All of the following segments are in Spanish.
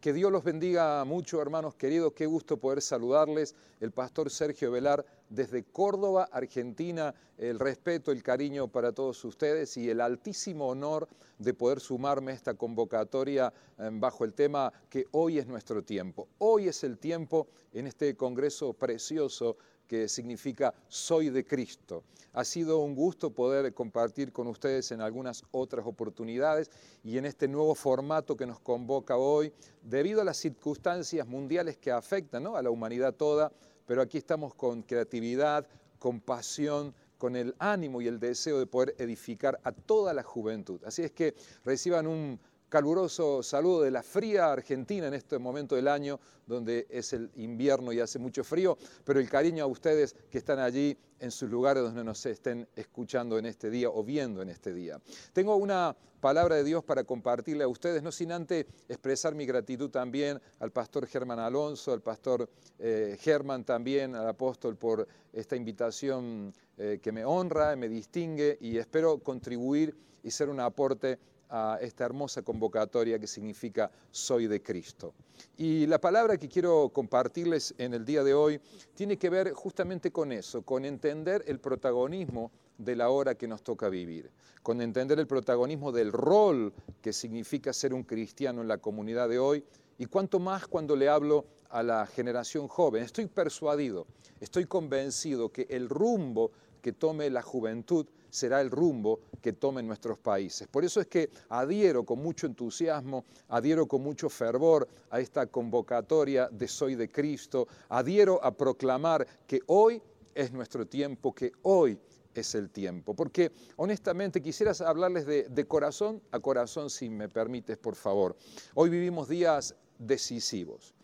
Que Dios los bendiga mucho, hermanos queridos. Qué gusto poder saludarles. El pastor Sergio Velar desde Córdoba, Argentina. El respeto, el cariño para todos ustedes y el altísimo honor de poder sumarme a esta convocatoria eh, bajo el tema que hoy es nuestro tiempo. Hoy es el tiempo en este congreso precioso que significa Soy de Cristo. Ha sido un gusto poder compartir con ustedes en algunas otras oportunidades y en este nuevo formato que nos convoca hoy, debido a las circunstancias mundiales que afectan a la humanidad toda, pero aquí estamos con creatividad, con pasión, con el ánimo y el deseo de poder edificar a toda la juventud. Así es que reciban un caluroso saludo de la fría Argentina en este momento del año, donde es el invierno y hace mucho frío, pero el cariño a ustedes que están allí en sus lugares donde nos estén escuchando en este día o viendo en este día. Tengo una palabra de Dios para compartirle a ustedes, no sin antes expresar mi gratitud también al pastor Germán Alonso, al pastor eh, Germán también, al apóstol por esta invitación eh, que me honra, me distingue y espero contribuir y ser un aporte a esta hermosa convocatoria que significa Soy de Cristo. Y la palabra que quiero compartirles en el día de hoy tiene que ver justamente con eso, con entender el protagonismo de la hora que nos toca vivir, con entender el protagonismo del rol que significa ser un cristiano en la comunidad de hoy y cuanto más cuando le hablo a la generación joven. Estoy persuadido, estoy convencido que el rumbo que tome la juventud será el rumbo que tomen nuestros países. Por eso es que adhiero con mucho entusiasmo, adhiero con mucho fervor a esta convocatoria de Soy de Cristo, adhiero a proclamar que hoy es nuestro tiempo, que hoy es el tiempo. Porque honestamente quisieras hablarles de, corazón a corazón, si me permites, por favor. Hoy vivimos días decisivos,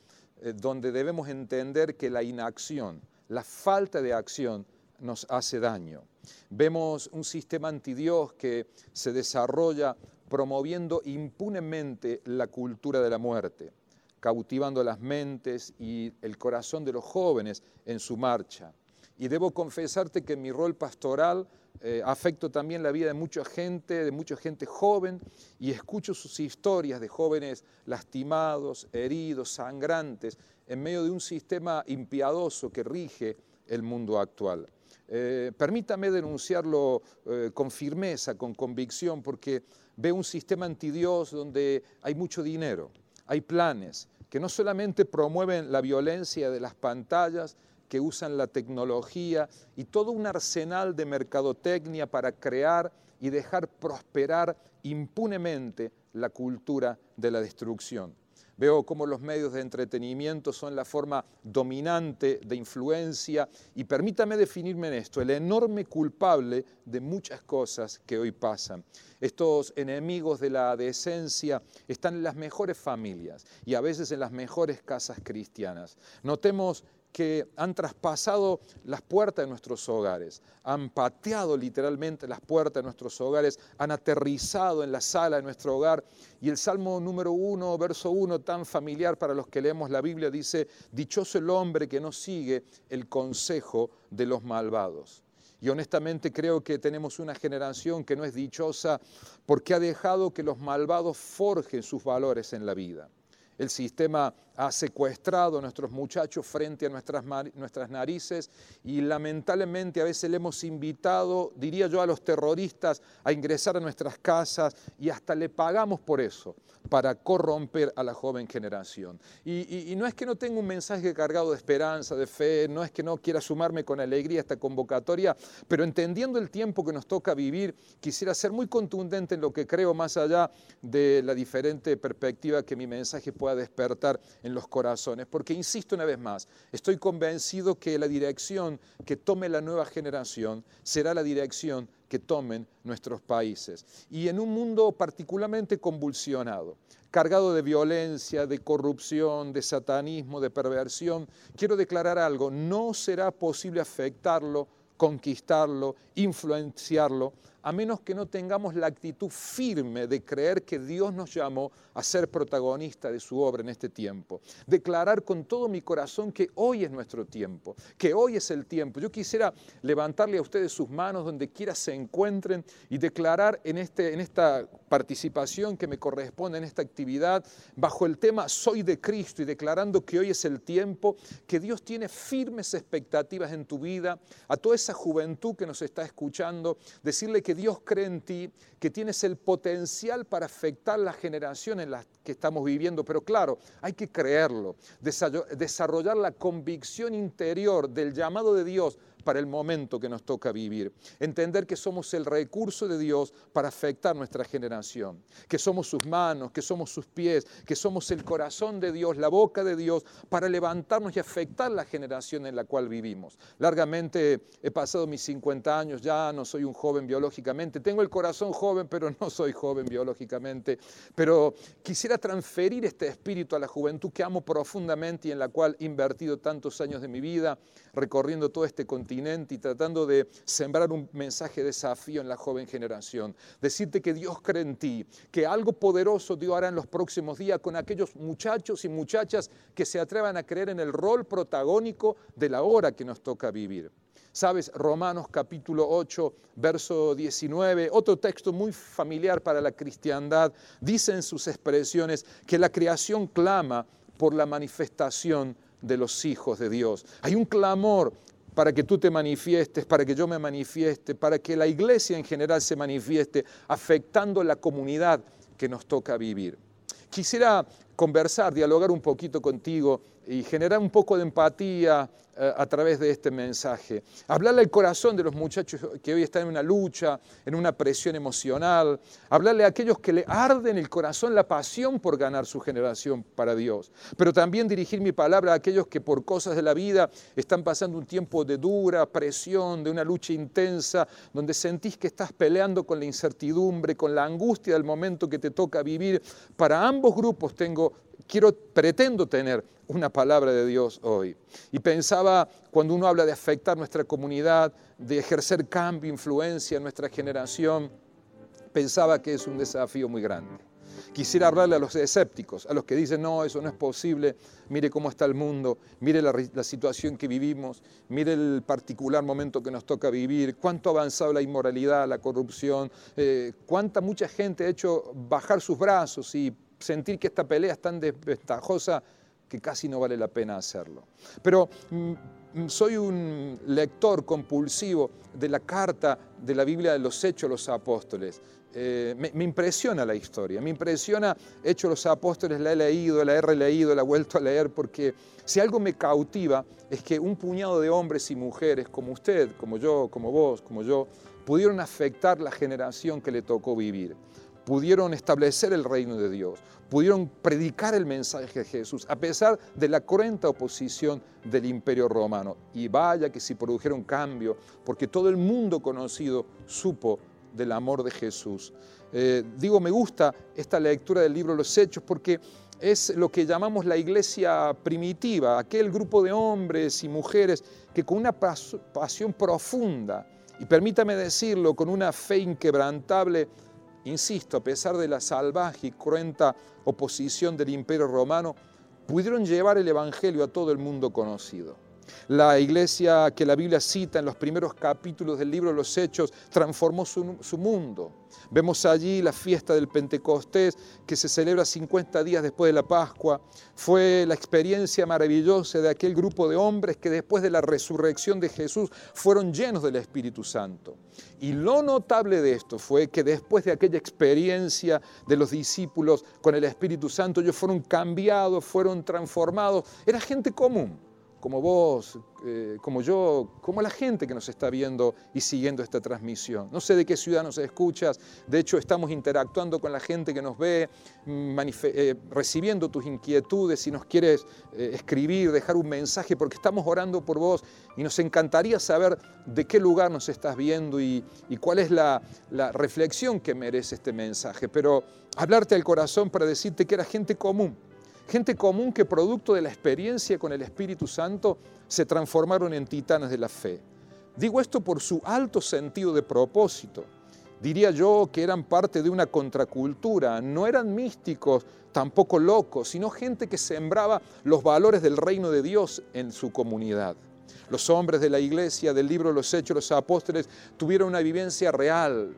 eh, donde debemos entender que la inacción, la falta de acción, nos hace daño. Vemos un sistema antidios que se desarrolla promoviendo impunemente la cultura de la muerte, cautivando las mentes y el corazón de los jóvenes en su marcha. Y debo confesarte que en mi rol pastoral eh, afecto también la vida de mucha gente, de mucha gente joven, y escucho sus historias de jóvenes lastimados, heridos, sangrantes, en medio de un sistema impiadoso que rige el mundo actual. Eh, permítame denunciarlo eh, con firmeza, con convicción, porque veo un sistema antidios donde hay mucho dinero, hay planes que no solamente promueven la violencia de las pantallas, que usan la tecnología y todo un arsenal de mercadotecnia para crear y dejar prosperar impunemente la cultura de la destrucción. Veo cómo los medios de entretenimiento son la forma dominante de influencia y permítame definirme en esto, el enorme culpable de muchas cosas que hoy pasan. Estos enemigos de la decencia están en las mejores familias y a veces en las mejores casas cristianas. Notemos que han traspasado las puertas de nuestros hogares, han pateado literalmente las puertas de nuestros hogares, han aterrizado en la sala de nuestro hogar. Y el Salmo número uno, verso uno, tan familiar para los que leemos la Biblia, dice, dichoso el hombre que no sigue el consejo de los malvados. Y honestamente creo que tenemos una generación que no es dichosa porque ha dejado que los malvados forjen sus valores en la vida. El sistema ha secuestrado a nuestros muchachos frente a nuestras, nuestras narices y lamentablemente a veces le hemos invitado, diría yo, a los terroristas a ingresar a nuestras casas y hasta le pagamos por eso, para corromper a la joven generación. Y, y no es que no tenga un mensaje cargado de esperanza, de fe, no es que no quiera sumarme con alegría a esta convocatoria, pero entendiendo el tiempo que nos toca vivir, quisiera ser muy contundente en lo que creo más allá de la diferente perspectiva que mi mensaje pueda despertar en los corazones, porque insisto una vez más, estoy convencido que la dirección que tome la nueva generación será la dirección que tomen nuestros países. Y en un mundo particularmente convulsionado, cargado de violencia, de corrupción, de satanismo, de perversión, quiero declarar algo, no será posible afectarlo conquistarlo, influenciarlo, a menos que no tengamos la actitud firme de creer que Dios nos llamó a ser protagonista de su obra en este tiempo. Declarar con todo mi corazón que hoy es nuestro tiempo, que hoy es el tiempo. Yo quisiera levantarle a ustedes sus manos donde quiera se encuentren y declarar en, este, en esta participación que me corresponde en esta actividad bajo el tema Soy de Cristo y declarando que hoy es el tiempo, que Dios tiene firmes expectativas en tu vida, a toda esa juventud que nos está escuchando, decirle que Dios cree en ti, que tienes el potencial para afectar la generación en la que estamos viviendo, pero claro, hay que creerlo, desarrollar la convicción interior del llamado de Dios para el momento que nos toca vivir. Entender que somos el recurso de Dios para afectar nuestra generación, que somos sus manos, que somos sus pies, que somos el corazón de Dios, la boca de Dios, para levantarnos y afectar la generación en la cual vivimos. Largamente he pasado mis 50 años, ya no soy un joven biológicamente, tengo el corazón joven, pero no soy joven biológicamente, pero quisiera transferir este espíritu a la juventud que amo profundamente y en la cual he invertido tantos años de mi vida, recorriendo todo este continente y tratando de sembrar un mensaje de desafío en la joven generación. Decirte que Dios cree en ti, que algo poderoso Dios hará en los próximos días con aquellos muchachos y muchachas que se atrevan a creer en el rol protagónico de la hora que nos toca vivir. Sabes, Romanos capítulo 8, verso 19, otro texto muy familiar para la cristiandad, dice en sus expresiones que la creación clama por la manifestación de los hijos de Dios. Hay un clamor para que tú te manifiestes, para que yo me manifieste, para que la iglesia en general se manifieste, afectando la comunidad que nos toca vivir. Quisiera conversar, dialogar un poquito contigo y generar un poco de empatía eh, a través de este mensaje. Hablarle al corazón de los muchachos que hoy están en una lucha, en una presión emocional. Hablarle a aquellos que le arden el corazón la pasión por ganar su generación para Dios. Pero también dirigir mi palabra a aquellos que por cosas de la vida están pasando un tiempo de dura presión, de una lucha intensa, donde sentís que estás peleando con la incertidumbre, con la angustia del momento que te toca vivir. Para ambos grupos tengo quiero, pretendo tener una palabra de Dios hoy. Y pensaba, cuando uno habla de afectar nuestra comunidad, de ejercer cambio, influencia en nuestra generación, pensaba que es un desafío muy grande. Quisiera hablarle a los escépticos, a los que dicen, no, eso no es posible, mire cómo está el mundo, mire la, situación que vivimos, mire el particular momento que nos toca vivir, cuánto ha avanzado la inmoralidad, la corrupción, eh, cuánta mucha gente ha hecho bajar sus brazos y sentir que esta pelea es tan desventajosa que casi no vale la pena hacerlo. Pero mm, mm, soy un lector compulsivo de la carta de la Biblia de los Hechos de los Apóstoles. Eh, me, impresiona la historia, me impresiona Hechos de los Apóstoles, la he leído, la he releído, la he vuelto a leer, porque si algo me cautiva es que un puñado de hombres y mujeres como usted, como yo, como vos, como yo, pudieron afectar la generación que le tocó vivir pudieron establecer el reino de Dios, pudieron predicar el mensaje de Jesús, a pesar de la cruenta oposición del imperio romano. Y vaya que si produjeron cambio, porque todo el mundo conocido supo del amor de Jesús. Eh, digo, me gusta esta lectura del libro Los Hechos porque es lo que llamamos la iglesia primitiva, aquel grupo de hombres y mujeres que con una pasión profunda, y permítame decirlo, con una fe inquebrantable, insisto, a pesar de la salvaje y cruenta oposición del imperio romano, pudieron llevar el Evangelio a todo el mundo conocido. La iglesia que la Biblia cita en los primeros capítulos del libro de los Hechos transformó su, mundo. Vemos allí la fiesta del Pentecostés que se celebra 50 días después de la Pascua. Fue la experiencia maravillosa de aquel grupo de hombres que después de la resurrección de Jesús fueron llenos del Espíritu Santo. Y lo notable de esto fue que después de aquella experiencia de los discípulos con el Espíritu Santo, ellos fueron cambiados, fueron transformados. Era gente común como vos, eh, como yo, como la gente que nos está viendo y siguiendo esta transmisión. No sé de qué ciudad nos escuchas, de hecho estamos interactuando con la gente que nos ve, eh, recibiendo tus inquietudes, si nos quieres eh, escribir, dejar un mensaje, porque estamos orando por vos y nos encantaría saber de qué lugar nos estás viendo y, cuál es la, la reflexión que merece este mensaje. Pero hablarte al corazón para decirte que era gente común Gente común que producto de la experiencia con el Espíritu Santo se transformaron en titanes de la fe. Digo esto por su alto sentido de propósito. Diría yo que eran parte de una contracultura, no eran místicos, tampoco locos, sino gente que sembraba los valores del reino de Dios en su comunidad. Los hombres de la iglesia del libro los Hechos, los apóstoles, tuvieron una vivencia real,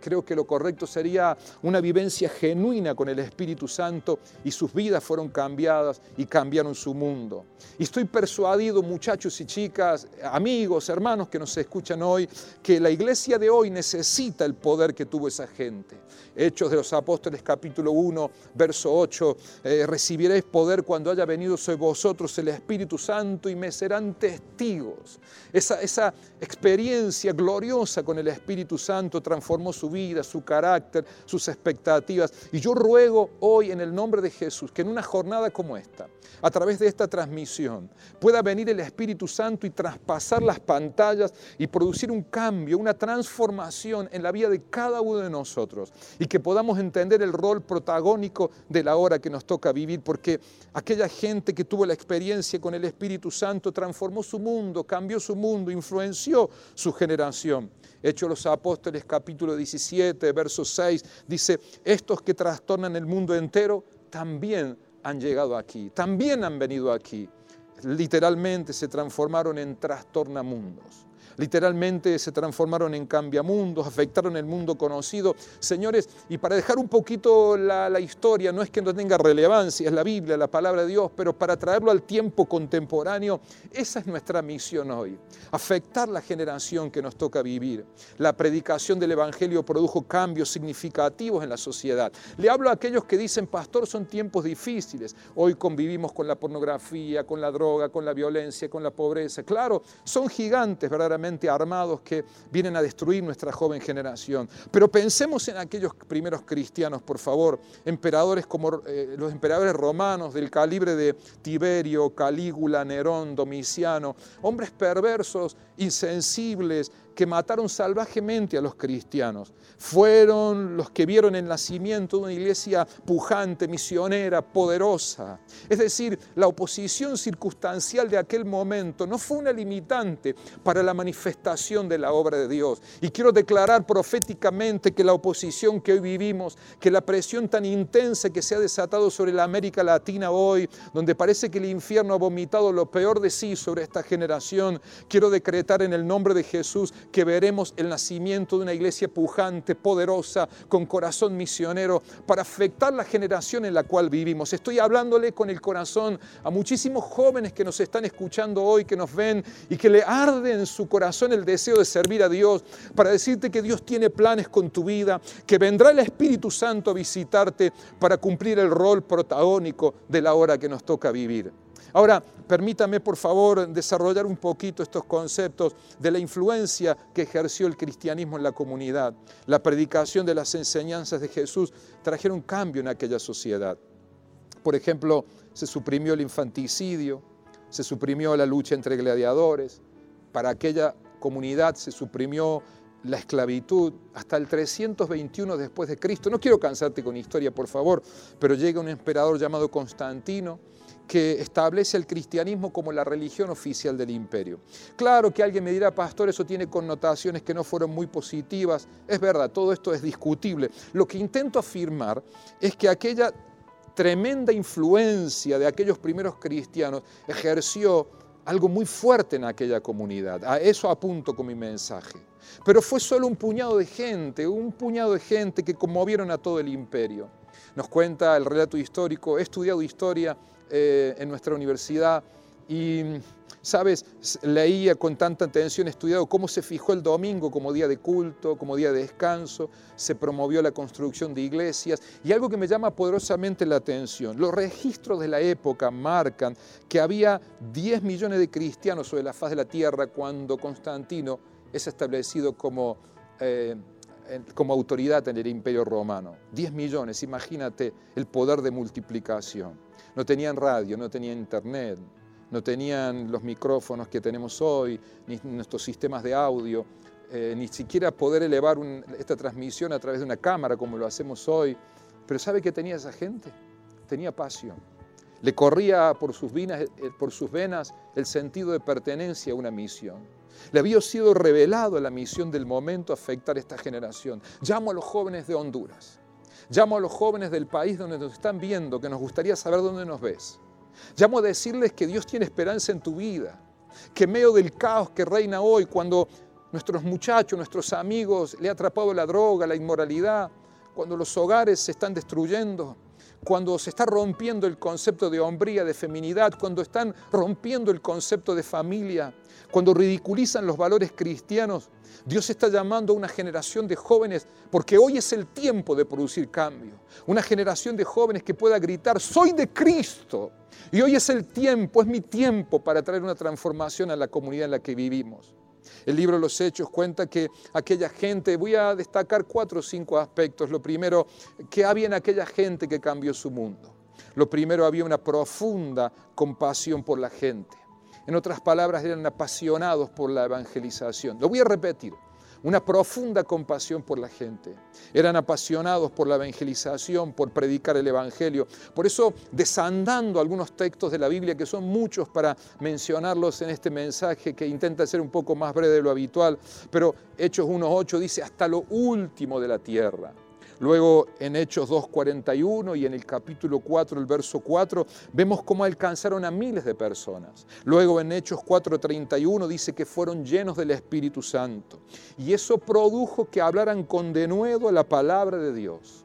creo que lo correcto sería una vivencia genuina con el Espíritu Santo y sus vidas fueron cambiadas y cambiaron su mundo. Y estoy persuadido, muchachos y chicas, amigos, hermanos que nos escuchan hoy, que la iglesia de hoy necesita el poder que tuvo esa gente. Hechos de los Apóstoles capítulo 1, verso 8, eh, recibiréis poder cuando haya venido sobre vosotros el Espíritu Santo y me serán testigos. Esa, esa experiencia gloriosa con el Espíritu Santo transformó su vida, su carácter, sus expectativas. Y yo ruego hoy en el nombre de Jesús que en una jornada como esta, a través de esta transmisión, pueda venir el Espíritu Santo y traspasar las pantallas y producir un cambio, una transformación en la vida de cada uno de nosotros y que podamos entender el rol protagónico de la hora que nos toca vivir, porque aquella gente que tuvo la experiencia con el Espíritu Santo transformó su mundo, cambió su mundo, influenció su generación. Hechos los Apóstoles capítulo 17, verso 6, dice, estos que trastornan el mundo entero también han llegado aquí, también han venido aquí. Literalmente se transformaron en trastornamundos literalmente se transformaron en cambiamundos, afectaron el mundo conocido. Señores, y para dejar un poquito la, historia, no es que no tenga relevancia, es la Biblia, la palabra de Dios, pero para traerlo al tiempo contemporáneo, esa es nuestra misión hoy, afectar la generación que nos toca vivir. La predicación del Evangelio produjo cambios significativos en la sociedad. Le hablo a aquellos que dicen, pastor, son tiempos difíciles. Hoy convivimos con la pornografía, con la droga, con la violencia, con la pobreza. Claro, son gigantes verdaderamente armados que vienen a destruir nuestra joven generación. Pero pensemos en aquellos primeros cristianos, por favor, emperadores como eh, los emperadores romanos del calibre de Tiberio, Calígula, Nerón, Domiciano, hombres perversos, insensibles, que mataron salvajemente a los cristianos. Fueron los que vieron el nacimiento de una iglesia pujante, misionera, poderosa. Es decir, la oposición circunstancial de aquel momento no fue una limitante para la manifestación de la obra de Dios. Y quiero declarar proféticamente que la oposición que hoy vivimos, que la presión tan intensa que se ha desatado sobre la América Latina hoy, donde parece que el infierno ha vomitado lo peor de sí sobre esta generación, quiero decretar en el nombre de Jesús que veremos el nacimiento de una iglesia pujante, poderosa, con corazón misionero, para afectar la generación en la cual vivimos. Estoy hablándole con el corazón a muchísimos jóvenes que nos están escuchando hoy, que nos ven y que le arde en su corazón el deseo de servir a Dios, para decirte que Dios tiene planes con tu vida, que vendrá el Espíritu Santo a visitarte para cumplir el rol protagónico de la hora que nos toca vivir. Ahora, permítame por favor desarrollar un poquito estos conceptos de la influencia que ejerció el cristianismo en la comunidad. La predicación de las enseñanzas de Jesús trajeron cambio en aquella sociedad. Por ejemplo, se suprimió el infanticidio, se suprimió la lucha entre gladiadores, para aquella comunidad se suprimió la esclavitud hasta el 321 después de Cristo. No quiero cansarte con historia, por favor, pero llega un emperador llamado Constantino que establece el cristianismo como la religión oficial del imperio. Claro que alguien me dirá, pastor, eso tiene connotaciones que no fueron muy positivas. Es verdad, todo esto es discutible. Lo que intento afirmar es que aquella tremenda influencia de aquellos primeros cristianos ejerció algo muy fuerte en aquella comunidad. A eso apunto con mi mensaje. Pero fue solo un puñado de gente, un puñado de gente que conmovieron a todo el imperio. Nos cuenta el relato histórico, he estudiado historia eh, en nuestra universidad y, sabes, leía con tanta atención, he estudiado cómo se fijó el domingo como día de culto, como día de descanso, se promovió la construcción de iglesias y algo que me llama poderosamente la atención, los registros de la época marcan que había 10 millones de cristianos sobre la faz de la tierra cuando Constantino es establecido como... Eh, como autoridad en el imperio romano. 10 millones, imagínate el poder de multiplicación. No tenían radio, no tenían internet, no tenían los micrófonos que tenemos hoy, ni nuestros sistemas de audio, eh, ni siquiera poder elevar esta transmisión a través de una cámara como lo hacemos hoy. Pero ¿sabe qué tenía esa gente? Tenía pasión. Le corría por sus, eh, por sus venas el sentido de pertenencia a una misión. Le había sido revelado la misión del momento afectar a esta generación. Llamo a los jóvenes de Honduras. Llamo a los jóvenes del país donde nos están viendo, que nos gustaría saber dónde nos ves. Llamo a decirles que Dios tiene esperanza en tu vida, que en medio del caos que reina hoy, cuando nuestros muchachos, nuestros amigos le ha atrapado la droga, la inmoralidad, cuando los hogares se están destruyendo, cuando se está rompiendo el concepto de hombría, de feminidad, cuando están rompiendo el concepto de familia, cuando ridiculizan los valores cristianos, Dios está llamando a una generación de jóvenes, porque hoy es el tiempo de producir cambio. Una generación de jóvenes que pueda gritar, soy de Cristo. Y hoy es el tiempo, es mi tiempo para traer una transformación a la comunidad en la que vivimos. El libro de los Hechos cuenta que aquella gente, voy a destacar cuatro o cinco aspectos. Lo primero, que había en aquella gente que cambió su mundo. Lo primero, había una profunda compasión por la gente. En otras palabras, eran apasionados por la evangelización. Lo voy a repetir una profunda compasión por la gente. Eran apasionados por la evangelización, por predicar el Evangelio. Por eso, desandando algunos textos de la Biblia, que son muchos para mencionarlos en este mensaje, que intenta ser un poco más breve de lo habitual, pero Hechos 1.8 dice, hasta lo último de la tierra. Luego en Hechos 2.41 y en el capítulo 4, el verso 4, vemos cómo alcanzaron a miles de personas. Luego en Hechos 4.31 dice que fueron llenos del Espíritu Santo. Y eso produjo que hablaran con denuedo la palabra de Dios.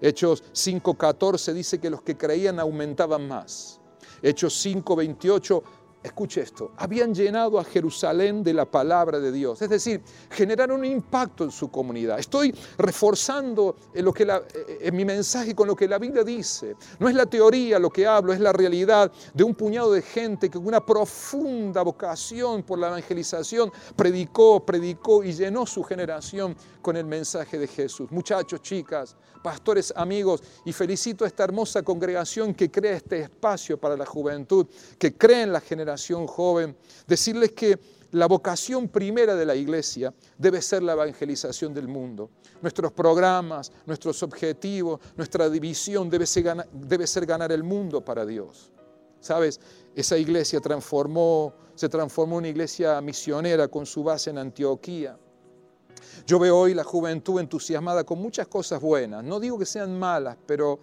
Hechos 5.14 dice que los que creían aumentaban más. Hechos 5.28 escuche esto, habían llenado a Jerusalén de la palabra de Dios, es decir, generaron un impacto en su comunidad. Estoy reforzando en, lo que en mi mensaje con lo que la Biblia dice. No es la teoría lo que hablo, es la realidad de un puñado de gente que con una profunda vocación por la evangelización predicó, predicó y llenó su generación con el mensaje de Jesús. Muchachos, chicas, pastores, amigos, y felicito a esta hermosa congregación que crea este espacio para la juventud, que cree en la generación joven, decirles que la vocación primera de la iglesia debe ser la evangelización del mundo. Nuestros programas, nuestros objetivos, nuestra división debe ser, ganar, el mundo para Dios. ¿Sabes? Esa iglesia transformó, se transformó en una iglesia misionera con su base en Antioquía yo veo hoy la juventud entusiasmada con muchas cosas buenas. No digo que sean malas, pero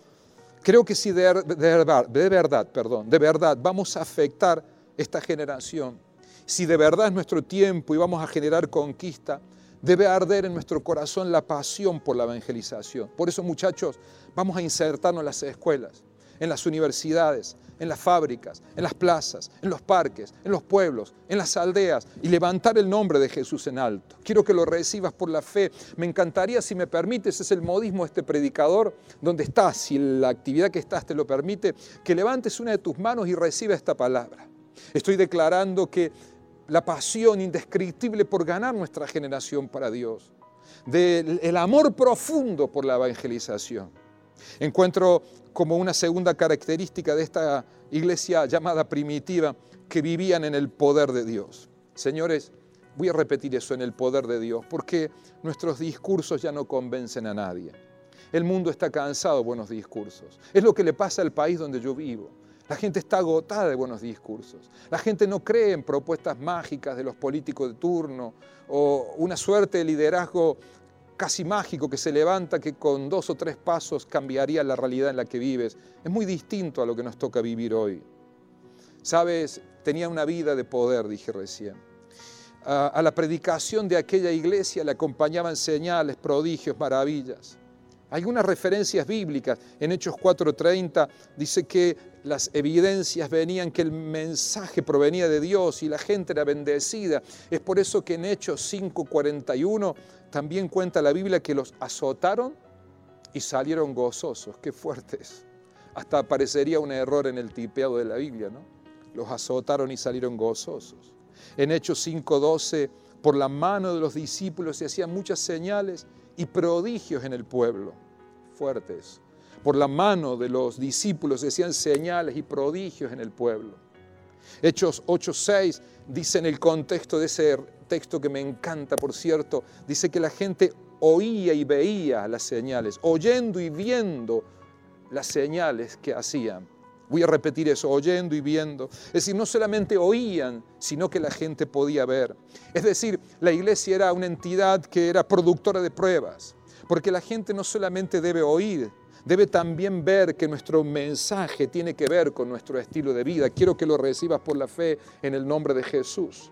creo que si de, de verdad, perdón, de verdad vamos a afectar esta generación, si de verdad es nuestro tiempo y vamos a generar conquista, debe arder en nuestro corazón la pasión por la evangelización. Por eso, muchachos, vamos a insertarnos en las escuelas en las universidades, en las fábricas, en las plazas, en los parques, en los pueblos, en las aldeas y levantar el nombre de Jesús en alto. Quiero que lo recibas por la fe. Me encantaría, si me permites, es el modismo de este predicador, donde estás, si la actividad que estás te lo permite, que levantes una de tus manos y reciba esta palabra. Estoy declarando que la pasión indescriptible por ganar nuestra generación para Dios, del amor profundo por la evangelización. Encuentro como una segunda característica de esta iglesia llamada primitiva, que vivían en el poder de Dios. Señores, voy a repetir eso en el poder de Dios, porque nuestros discursos ya no convencen a nadie. El mundo está cansado de buenos discursos. Es lo que le pasa al país donde yo vivo. La gente está agotada de buenos discursos. La gente no cree en propuestas mágicas de los políticos de turno o una suerte de liderazgo casi mágico que se levanta que con dos o tres pasos cambiaría la realidad en la que vives. Es muy distinto a lo que nos toca vivir hoy. Sabes, tenía una vida de poder, dije recién. A, la predicación de aquella iglesia le acompañaban señales, prodigios, maravillas. Algunas referencias bíblicas. En Hechos 4:30 dice que las evidencias venían que el mensaje provenía de Dios y la gente era bendecida. Es por eso que en Hechos 5:41 también cuenta la Biblia que los azotaron y salieron gozosos. Qué fuertes. Hasta parecería un error en el tipeado de la Biblia, ¿no? Los azotaron y salieron gozosos. En Hechos 5:12, por la mano de los discípulos se hacían muchas señales y prodigios en el pueblo. Fuertes. Por la mano de los discípulos se hacían señales y prodigios en el pueblo. Hechos 8:6 dice en el contexto de ese texto que me encanta, por cierto, dice que la gente oía y veía las señales, oyendo y viendo las señales que hacían. Voy a repetir eso, oyendo y viendo. Es decir, no solamente oían, sino que la gente podía ver. Es decir, la iglesia era una entidad que era productora de pruebas, porque la gente no solamente debe oír, debe también ver que nuestro mensaje tiene que ver con nuestro estilo de vida. Quiero que lo recibas por la fe en el nombre de Jesús.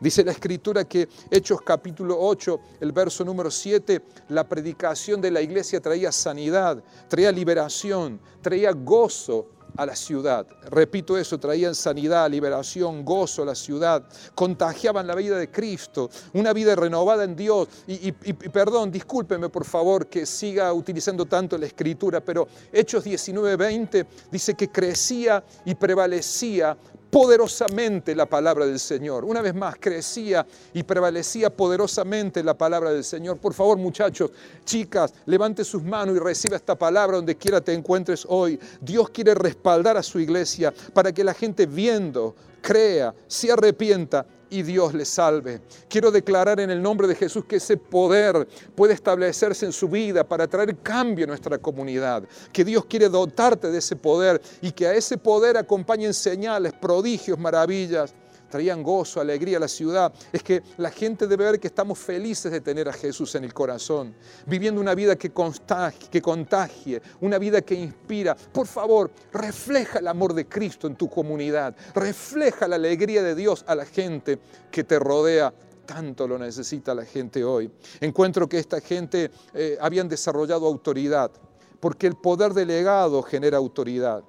Dice la escritura que Hechos capítulo 8, el verso número 7, la predicación de la iglesia traía sanidad, traía liberación, traía gozo a la ciudad. Repito eso, traían sanidad, liberación, gozo a la ciudad, contagiaban la vida de Cristo, una vida renovada en Dios. Y, perdón, discúlpeme por favor que siga utilizando tanto la escritura, pero Hechos 19:20 dice que crecía y prevalecía poderosamente la palabra del Señor. Una vez más, crecía y prevalecía poderosamente la palabra del Señor. Por favor, muchachos, chicas, levante sus manos y reciba esta palabra donde quiera te encuentres hoy. Dios quiere respaldar a su iglesia para que la gente viendo, crea, se arrepienta y Dios le salve. Quiero declarar en el nombre de Jesús que ese poder puede establecerse en su vida para traer cambio a nuestra comunidad. Que Dios quiere dotarte de ese poder y que a ese poder acompañen señales, prodigios, maravillas traían gozo, alegría a la ciudad, es que la gente debe ver que estamos felices de tener a Jesús en el corazón, viviendo una vida que contagie, una vida que inspira. Por favor, refleja el amor de Cristo en tu comunidad, refleja la alegría de Dios a la gente que te rodea tanto lo necesita la gente hoy. Encuentro que esta gente eh, habían desarrollado autoridad, porque el poder delegado genera autoridad.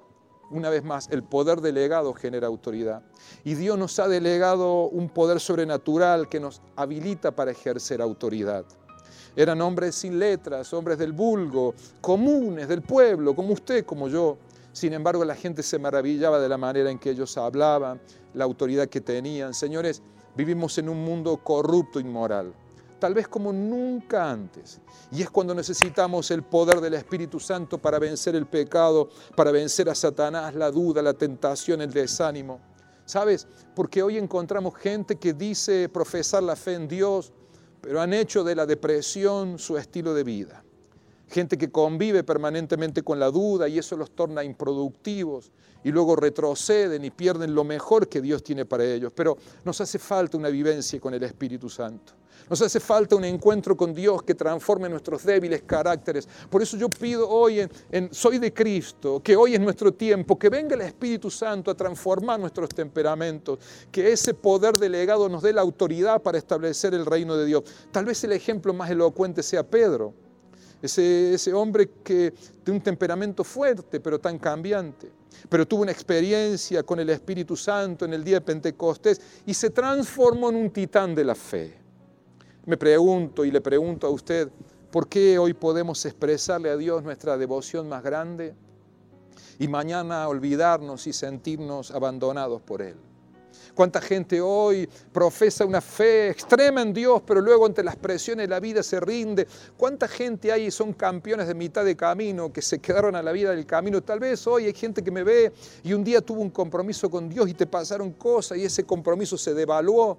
Una vez más, el poder delegado genera autoridad. Y Dios nos ha delegado un poder sobrenatural que nos habilita para ejercer autoridad. Eran hombres sin letras, hombres del vulgo, comunes, del pueblo, como usted, como yo. Sin embargo, la gente se maravillaba de la manera en que ellos hablaban, la autoridad que tenían. Señores, vivimos en un mundo corrupto, inmoral tal vez como nunca antes. Y es cuando necesitamos el poder del Espíritu Santo para vencer el pecado, para vencer a Satanás, la duda, la tentación, el desánimo. ¿Sabes? Porque hoy encontramos gente que dice profesar la fe en Dios, pero han hecho de la depresión su estilo de vida. Gente que convive permanentemente con la duda y eso los torna improductivos y luego retroceden y pierden lo mejor que Dios tiene para ellos. Pero nos hace falta una vivencia con el Espíritu Santo. Nos hace falta un encuentro con Dios que transforme nuestros débiles caracteres. Por eso yo pido hoy en, Soy de Cristo, que hoy es nuestro tiempo, que venga el Espíritu Santo a transformar nuestros temperamentos, que ese poder delegado nos dé la autoridad para establecer el reino de Dios. Tal vez el ejemplo más elocuente sea Pedro, ese, hombre que de un temperamento fuerte, pero tan cambiante pero tuvo una experiencia con el Espíritu Santo en el día de Pentecostés y se transformó en un titán de la fe. Me pregunto y le pregunto a usted, ¿por qué hoy podemos expresarle a Dios nuestra devoción más grande y mañana olvidarnos y sentirnos abandonados por Él? ¿Cuánta gente hoy profesa una fe extrema en Dios, pero luego ante las presiones de la vida se rinde? ¿Cuánta gente hay y son campeones de mitad de camino que se quedaron a la vida del camino? Tal vez hoy hay gente que me ve y un día tuvo un compromiso con Dios y te pasaron cosas y ese compromiso se devaluó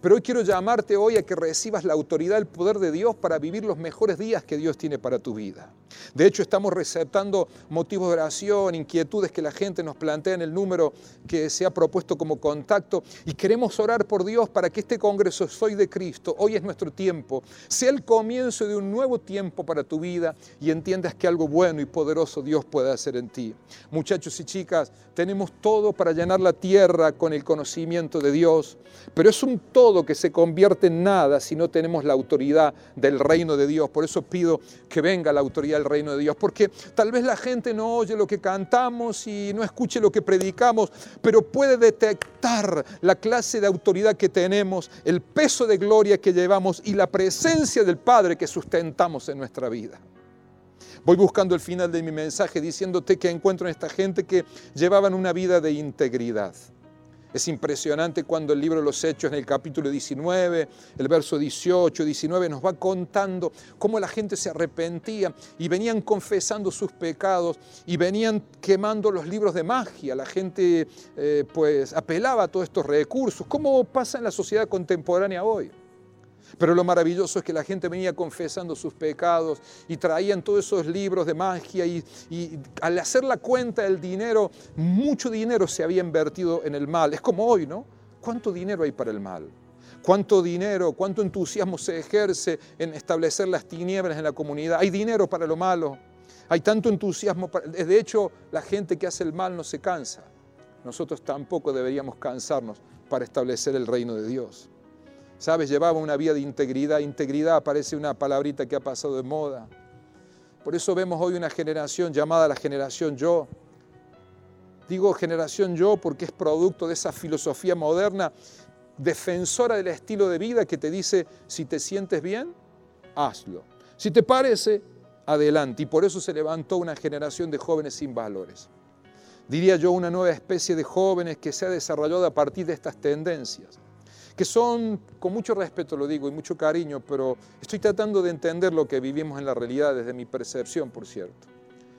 pero hoy quiero llamarte hoy a que recibas la autoridad, el poder de Dios para vivir los mejores días que Dios tiene para tu vida. De hecho, estamos receptando motivos de oración, inquietudes que la gente nos plantea en el número que se ha propuesto como contacto y queremos orar por Dios para que este Congreso Soy de Cristo, hoy es nuestro tiempo, sea el comienzo de un nuevo tiempo para tu vida y entiendas que algo bueno y poderoso Dios puede hacer en ti. Muchachos y chicas, tenemos todo para llenar la tierra con el conocimiento de Dios, pero es un todo que se convierte en nada si no tenemos la autoridad del reino de Dios. Por eso pido que venga la autoridad del reino de Dios, porque tal vez la gente no oye lo que cantamos y no escuche lo que predicamos, pero puede detectar la clase de autoridad que tenemos, el peso de gloria que llevamos y la presencia del Padre que sustentamos en nuestra vida. Voy buscando el final de mi mensaje diciéndote que encuentro en esta gente que llevaban una vida de integridad. Es impresionante cuando el libro de los Hechos en el capítulo 19, el verso 18, 19 nos va contando cómo la gente se arrepentía y venían confesando sus pecados y venían quemando los libros de magia. La gente eh, pues apelaba a todos estos recursos. ¿Cómo pasa en la sociedad contemporánea hoy? Pero lo maravilloso es que la gente venía confesando sus pecados y traían todos esos libros de magia y, al hacer la cuenta del dinero, mucho dinero se había invertido en el mal. Es como hoy, ¿no? ¿Cuánto dinero hay para el mal? ¿Cuánto dinero, cuánto entusiasmo se ejerce en establecer las tinieblas en la comunidad? Hay dinero para lo malo. Hay tanto entusiasmo. De hecho, la gente que hace el mal no se cansa. Nosotros tampoco deberíamos cansarnos para establecer el reino de Dios. ¿Sabes? Llevaba una vida de integridad. Integridad parece una palabrita que ha pasado de moda. Por eso vemos hoy una generación llamada la generación yo. Digo generación yo porque es producto de esa filosofía moderna defensora del estilo de vida que te dice, si te sientes bien, hazlo. Si te parece, adelante. Y por eso se levantó una generación de jóvenes sin valores. Diría yo una nueva especie de jóvenes que se ha desarrollado a partir de estas tendencias que son, con mucho respeto lo digo y mucho cariño, pero estoy tratando de entender lo que vivimos en la realidad desde mi percepción, por cierto.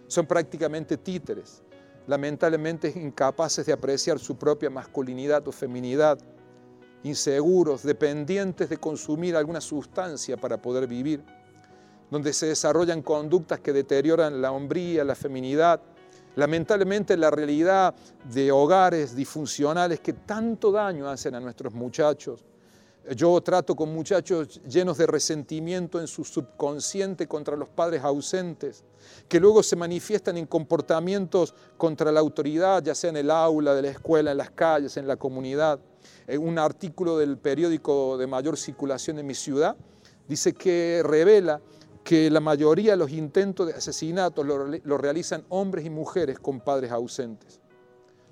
Son prácticamente títeres, lamentablemente incapaces de apreciar su propia masculinidad o feminidad, inseguros, dependientes de consumir alguna sustancia para poder vivir, donde se desarrollan conductas que deterioran la hombría, la feminidad, Lamentablemente la realidad de hogares disfuncionales que tanto daño hacen a nuestros muchachos. Yo trato con muchachos llenos de resentimiento en su subconsciente contra los padres ausentes, que luego se manifiestan en comportamientos contra la autoridad, ya sea en el aula, de la escuela, en las calles, en la comunidad. Un artículo del periódico de mayor circulación en mi ciudad dice que revela que la mayoría de los intentos de asesinato lo, realizan hombres y mujeres con padres ausentes.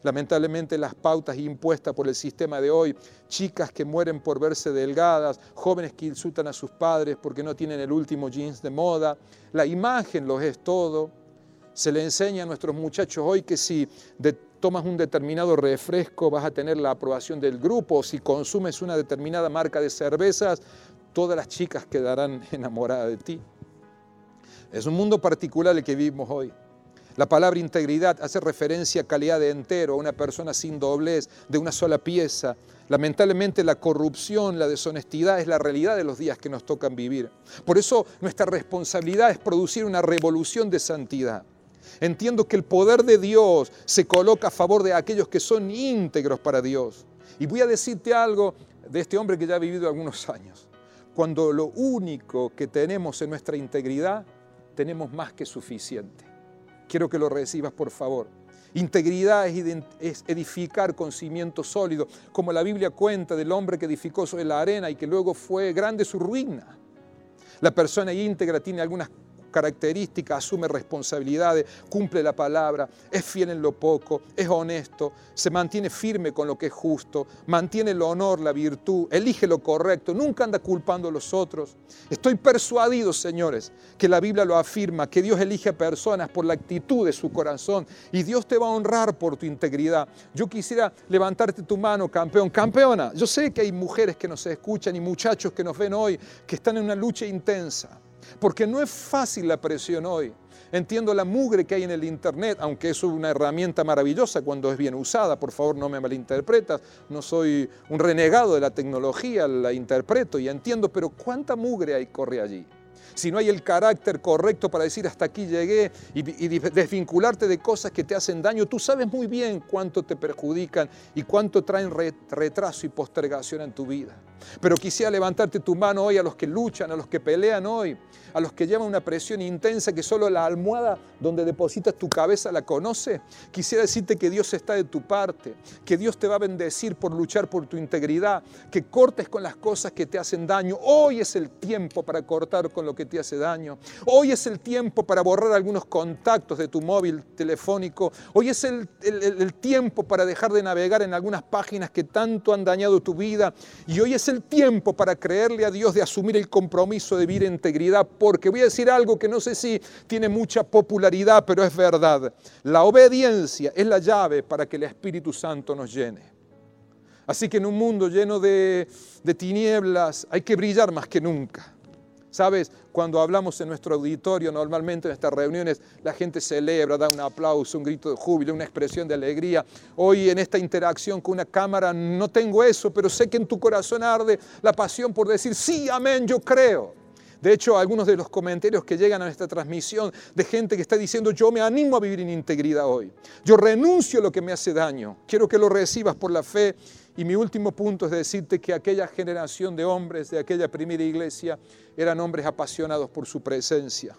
Lamentablemente las pautas impuestas por el sistema de hoy, chicas que mueren por verse delgadas, jóvenes que insultan a sus padres porque no tienen el último jeans de moda, la imagen lo es todo. Se le enseña a nuestros muchachos hoy que si tomas un determinado refresco vas a tener la aprobación del grupo, si consumes una determinada marca de cervezas, todas las chicas quedarán enamoradas de ti. Es un mundo particular el que vivimos hoy. La palabra integridad hace referencia a calidad de entero, a una persona sin doblez, de una sola pieza. Lamentablemente la corrupción, la deshonestidad es la realidad de los días que nos tocan vivir. Por eso nuestra responsabilidad es producir una revolución de santidad. Entiendo que el poder de Dios se coloca a favor de aquellos que son íntegros para Dios. Y voy a decirte algo de este hombre que ya ha vivido algunos años. Cuando lo único que tenemos en nuestra integridad tenemos más que suficiente. Quiero que lo recibas, por favor. Integridad es edificar con cimiento sólido, como la Biblia cuenta del hombre que edificó sobre la arena y que luego fue grande su ruina. La persona íntegra tiene algunas características, asume responsabilidades, cumple la palabra, es fiel en lo poco, es honesto, se mantiene firme con lo que es justo, mantiene el honor, la virtud, elige lo correcto, nunca anda culpando a los otros. Estoy persuadido, señores, que la Biblia lo afirma, que Dios elige a personas por la actitud de su corazón y Dios te va a honrar por tu integridad. Yo quisiera levantarte tu mano, campeón, campeona. Yo sé que hay mujeres que nos escuchan y muchachos que nos ven hoy que están en una lucha intensa porque no es fácil la presión hoy. Entiendo la mugre que hay en el Internet, aunque es una herramienta maravillosa cuando es bien usada, por favor no me malinterpretas, no soy un renegado de la tecnología, la interpreto y entiendo, pero ¿cuánta mugre hay corre allí? Si no hay el carácter correcto para decir hasta aquí llegué y, desvincularte de cosas que te hacen daño, tú sabes muy bien cuánto te perjudican y cuánto traen retraso y postergación en tu vida. Pero quisiera levantarte tu mano hoy a los que luchan, a los que pelean hoy, a los que llevan una presión intensa que solo la almohada donde depositas tu cabeza la conoce. Quisiera decirte que Dios está de tu parte, que Dios te va a bendecir por luchar por tu integridad, que cortes con las cosas que te hacen daño. Hoy es el tiempo para cortar con lo que te hace daño. Hoy es el tiempo para borrar algunos contactos de tu móvil telefónico. Hoy es el, el tiempo para dejar de navegar en algunas páginas que tanto han dañado tu vida. Y hoy es el tiempo para creerle a Dios de asumir el compromiso de vivir en integridad, porque voy a decir algo que no sé si tiene mucha popularidad, pero es verdad. La obediencia es la llave para que el Espíritu Santo nos llene. Así que en un mundo lleno de, de tinieblas hay que brillar más que nunca. Sabes, cuando hablamos en nuestro auditorio, normalmente en estas reuniones, la gente celebra, da un aplauso, un grito de júbilo, una expresión de alegría. Hoy en esta interacción con una cámara no tengo eso, pero sé que en tu corazón arde la pasión por decir, sí, amén, yo creo. De hecho, algunos de los comentarios que llegan a esta transmisión de gente que está diciendo, yo me animo a vivir en integridad hoy. Yo renuncio a lo que me hace daño. Quiero que lo recibas por la fe y mi último punto es decirte que aquella generación de hombres de aquella primera iglesia eran hombres apasionados por su presencia.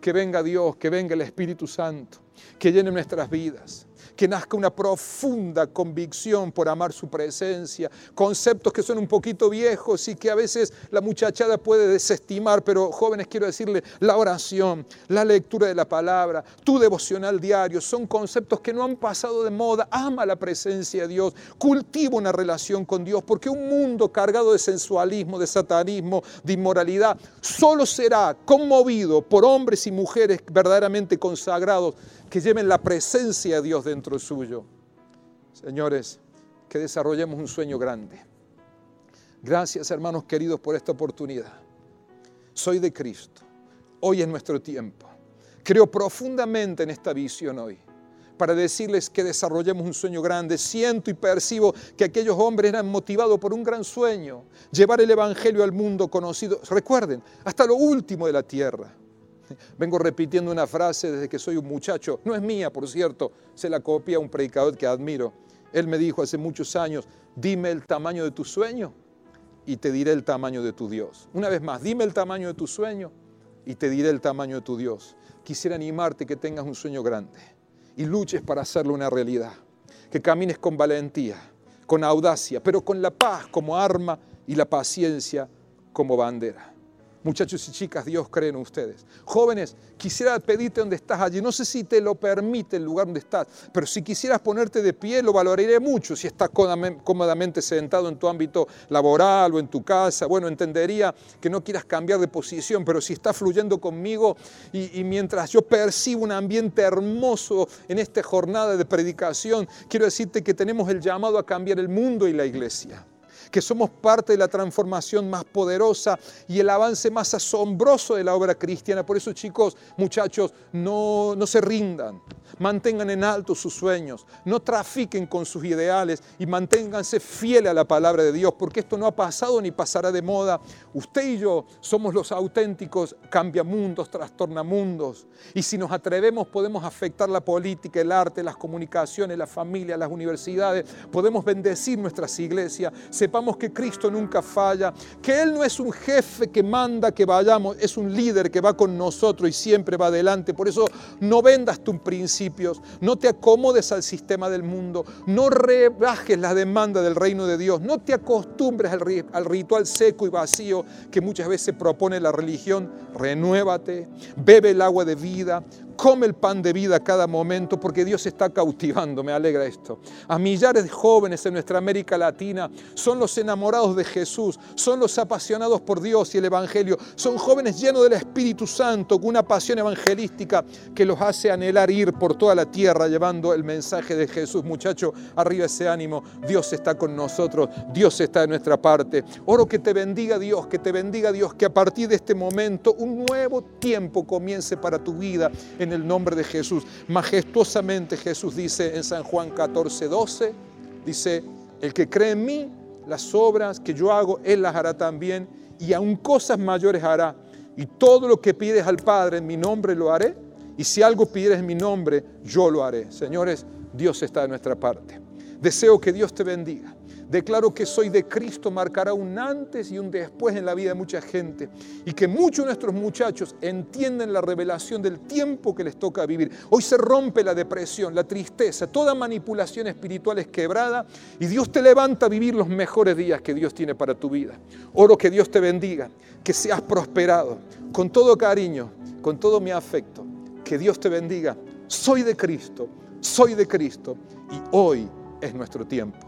Que venga Dios, que venga el Espíritu Santo, que llene nuestras vidas que nazca una profunda convicción por amar su presencia, conceptos que son un poquito viejos y que a veces la muchachada puede desestimar, pero jóvenes quiero decirle, la oración, la lectura de la palabra, tu devocional diario, son conceptos que no han pasado de moda, ama la presencia de Dios, cultiva una relación con Dios, porque un mundo cargado de sensualismo, de satanismo, de inmoralidad, solo será conmovido por hombres y mujeres verdaderamente consagrados que lleven la presencia de Dios dentro suyo. Señores, que desarrollemos un sueño grande. Gracias hermanos queridos por esta oportunidad. Soy de Cristo. Hoy es nuestro tiempo. Creo profundamente en esta visión hoy para decirles que desarrollemos un sueño grande. Siento y percibo que aquellos hombres eran motivados por un gran sueño, llevar el Evangelio al mundo conocido. Recuerden, hasta lo último de la tierra. Vengo repitiendo una frase desde que soy un muchacho, no es mía, por cierto, se la copia un predicador que admiro. Él me dijo hace muchos años, dime el tamaño de tu sueño y te diré el tamaño de tu Dios. Una vez más, dime el tamaño de tu sueño y te diré el tamaño de tu Dios. Quisiera animarte que tengas un sueño grande y luches para hacerlo una realidad. Que camines con valentía, con audacia, pero con la paz como arma y la paciencia como bandera. Muchachos y chicas, Dios cree en ustedes. Jóvenes, quisiera pedirte donde estás allí. No sé si te lo permite el lugar donde estás, pero si quisieras ponerte de pie, lo valoraré mucho. Si estás cómodamente sentado en tu ámbito laboral o en tu casa, bueno, entendería que no quieras cambiar de posición, pero si estás fluyendo conmigo y, y mientras yo percibo un ambiente hermoso en esta jornada de predicación, quiero decirte que tenemos el llamado a cambiar el mundo y la iglesia que somos parte de la transformación más poderosa y el avance más asombroso de la obra cristiana. Por eso, chicos, muchachos, no, no se rindan. Mantengan en alto sus sueños, no trafiquen con sus ideales y manténganse fieles a la palabra de Dios, porque esto no ha pasado ni pasará de moda. Usted y yo somos los auténticos cambiamundos, trastornamundos. Y si nos atrevemos podemos afectar la política, el arte, las comunicaciones, la familia, las universidades, podemos bendecir nuestras iglesias. Sepamos que Cristo nunca falla, que Él no es un jefe que manda que vayamos, es un líder que va con nosotros y siempre va adelante. Por eso no vendas tu principio no te acomodes al sistema del mundo, no rebajes la demanda del reino de Dios, no te acostumbres al, ritual seco y vacío que muchas veces propone la religión, renuévate, bebe el agua de vida, come el pan de vida cada momento porque Dios está cautivando, me alegra esto. A millares de jóvenes en nuestra América Latina son los enamorados de Jesús, son los apasionados por Dios y el Evangelio, son jóvenes llenos del Espíritu Santo con una pasión evangelística que los hace anhelar ir por toda la tierra llevando el mensaje de Jesús. Muchacho, arriba ese ánimo, Dios está con nosotros, Dios está de nuestra parte. Oro que te bendiga Dios, que te bendiga Dios, que a partir de este momento un nuevo tiempo comience para tu vida en el nombre de Jesús. Majestuosamente Jesús dice en San Juan 14, 12, dice, el que cree en mí, las obras que yo hago, Él las hará también y aún cosas mayores hará. Y todo lo que pides al Padre en mi nombre lo haré. Y si algo pides en mi nombre, yo lo haré. Señores, Dios está de nuestra parte. Deseo que Dios te bendiga. Declaro que soy de Cristo marcará un antes y un después en la vida de mucha gente y que muchos de nuestros muchachos entienden la revelación del tiempo que les toca vivir. Hoy se rompe la depresión, la tristeza, toda manipulación espiritual es quebrada y Dios te levanta a vivir los mejores días que Dios tiene para tu vida. Oro que Dios te bendiga, que seas prosperado con todo cariño, con todo mi afecto. Que Dios te bendiga. Soy de Cristo, soy de Cristo y hoy es nuestro tiempo.